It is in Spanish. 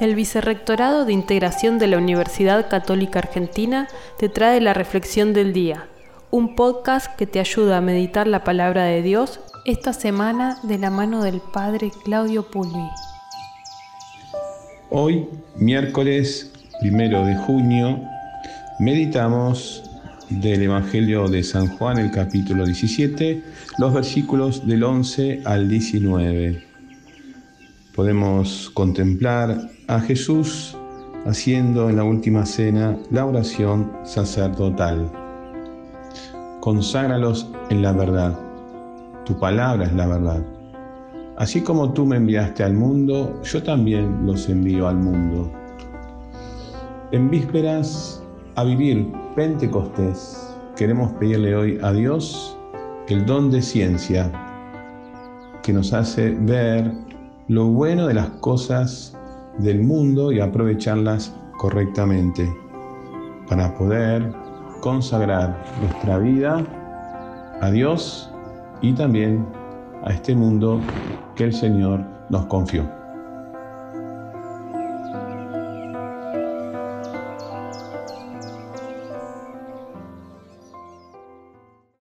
El Vicerrectorado de Integración de la Universidad Católica Argentina te trae la Reflexión del Día, un podcast que te ayuda a meditar la palabra de Dios esta semana de la mano del Padre Claudio Pulvi. Hoy, miércoles primero de junio, meditamos del Evangelio de San Juan, el capítulo 17, los versículos del 11 al 19 podemos contemplar a Jesús haciendo en la última cena la oración sacerdotal. Conságralos en la verdad. Tu palabra es la verdad. Así como tú me enviaste al mundo, yo también los envío al mundo. En vísperas a vivir Pentecostés, queremos pedirle hoy a Dios el don de ciencia que nos hace ver lo bueno de las cosas del mundo y aprovecharlas correctamente para poder consagrar nuestra vida a Dios y también a este mundo que el Señor nos confió.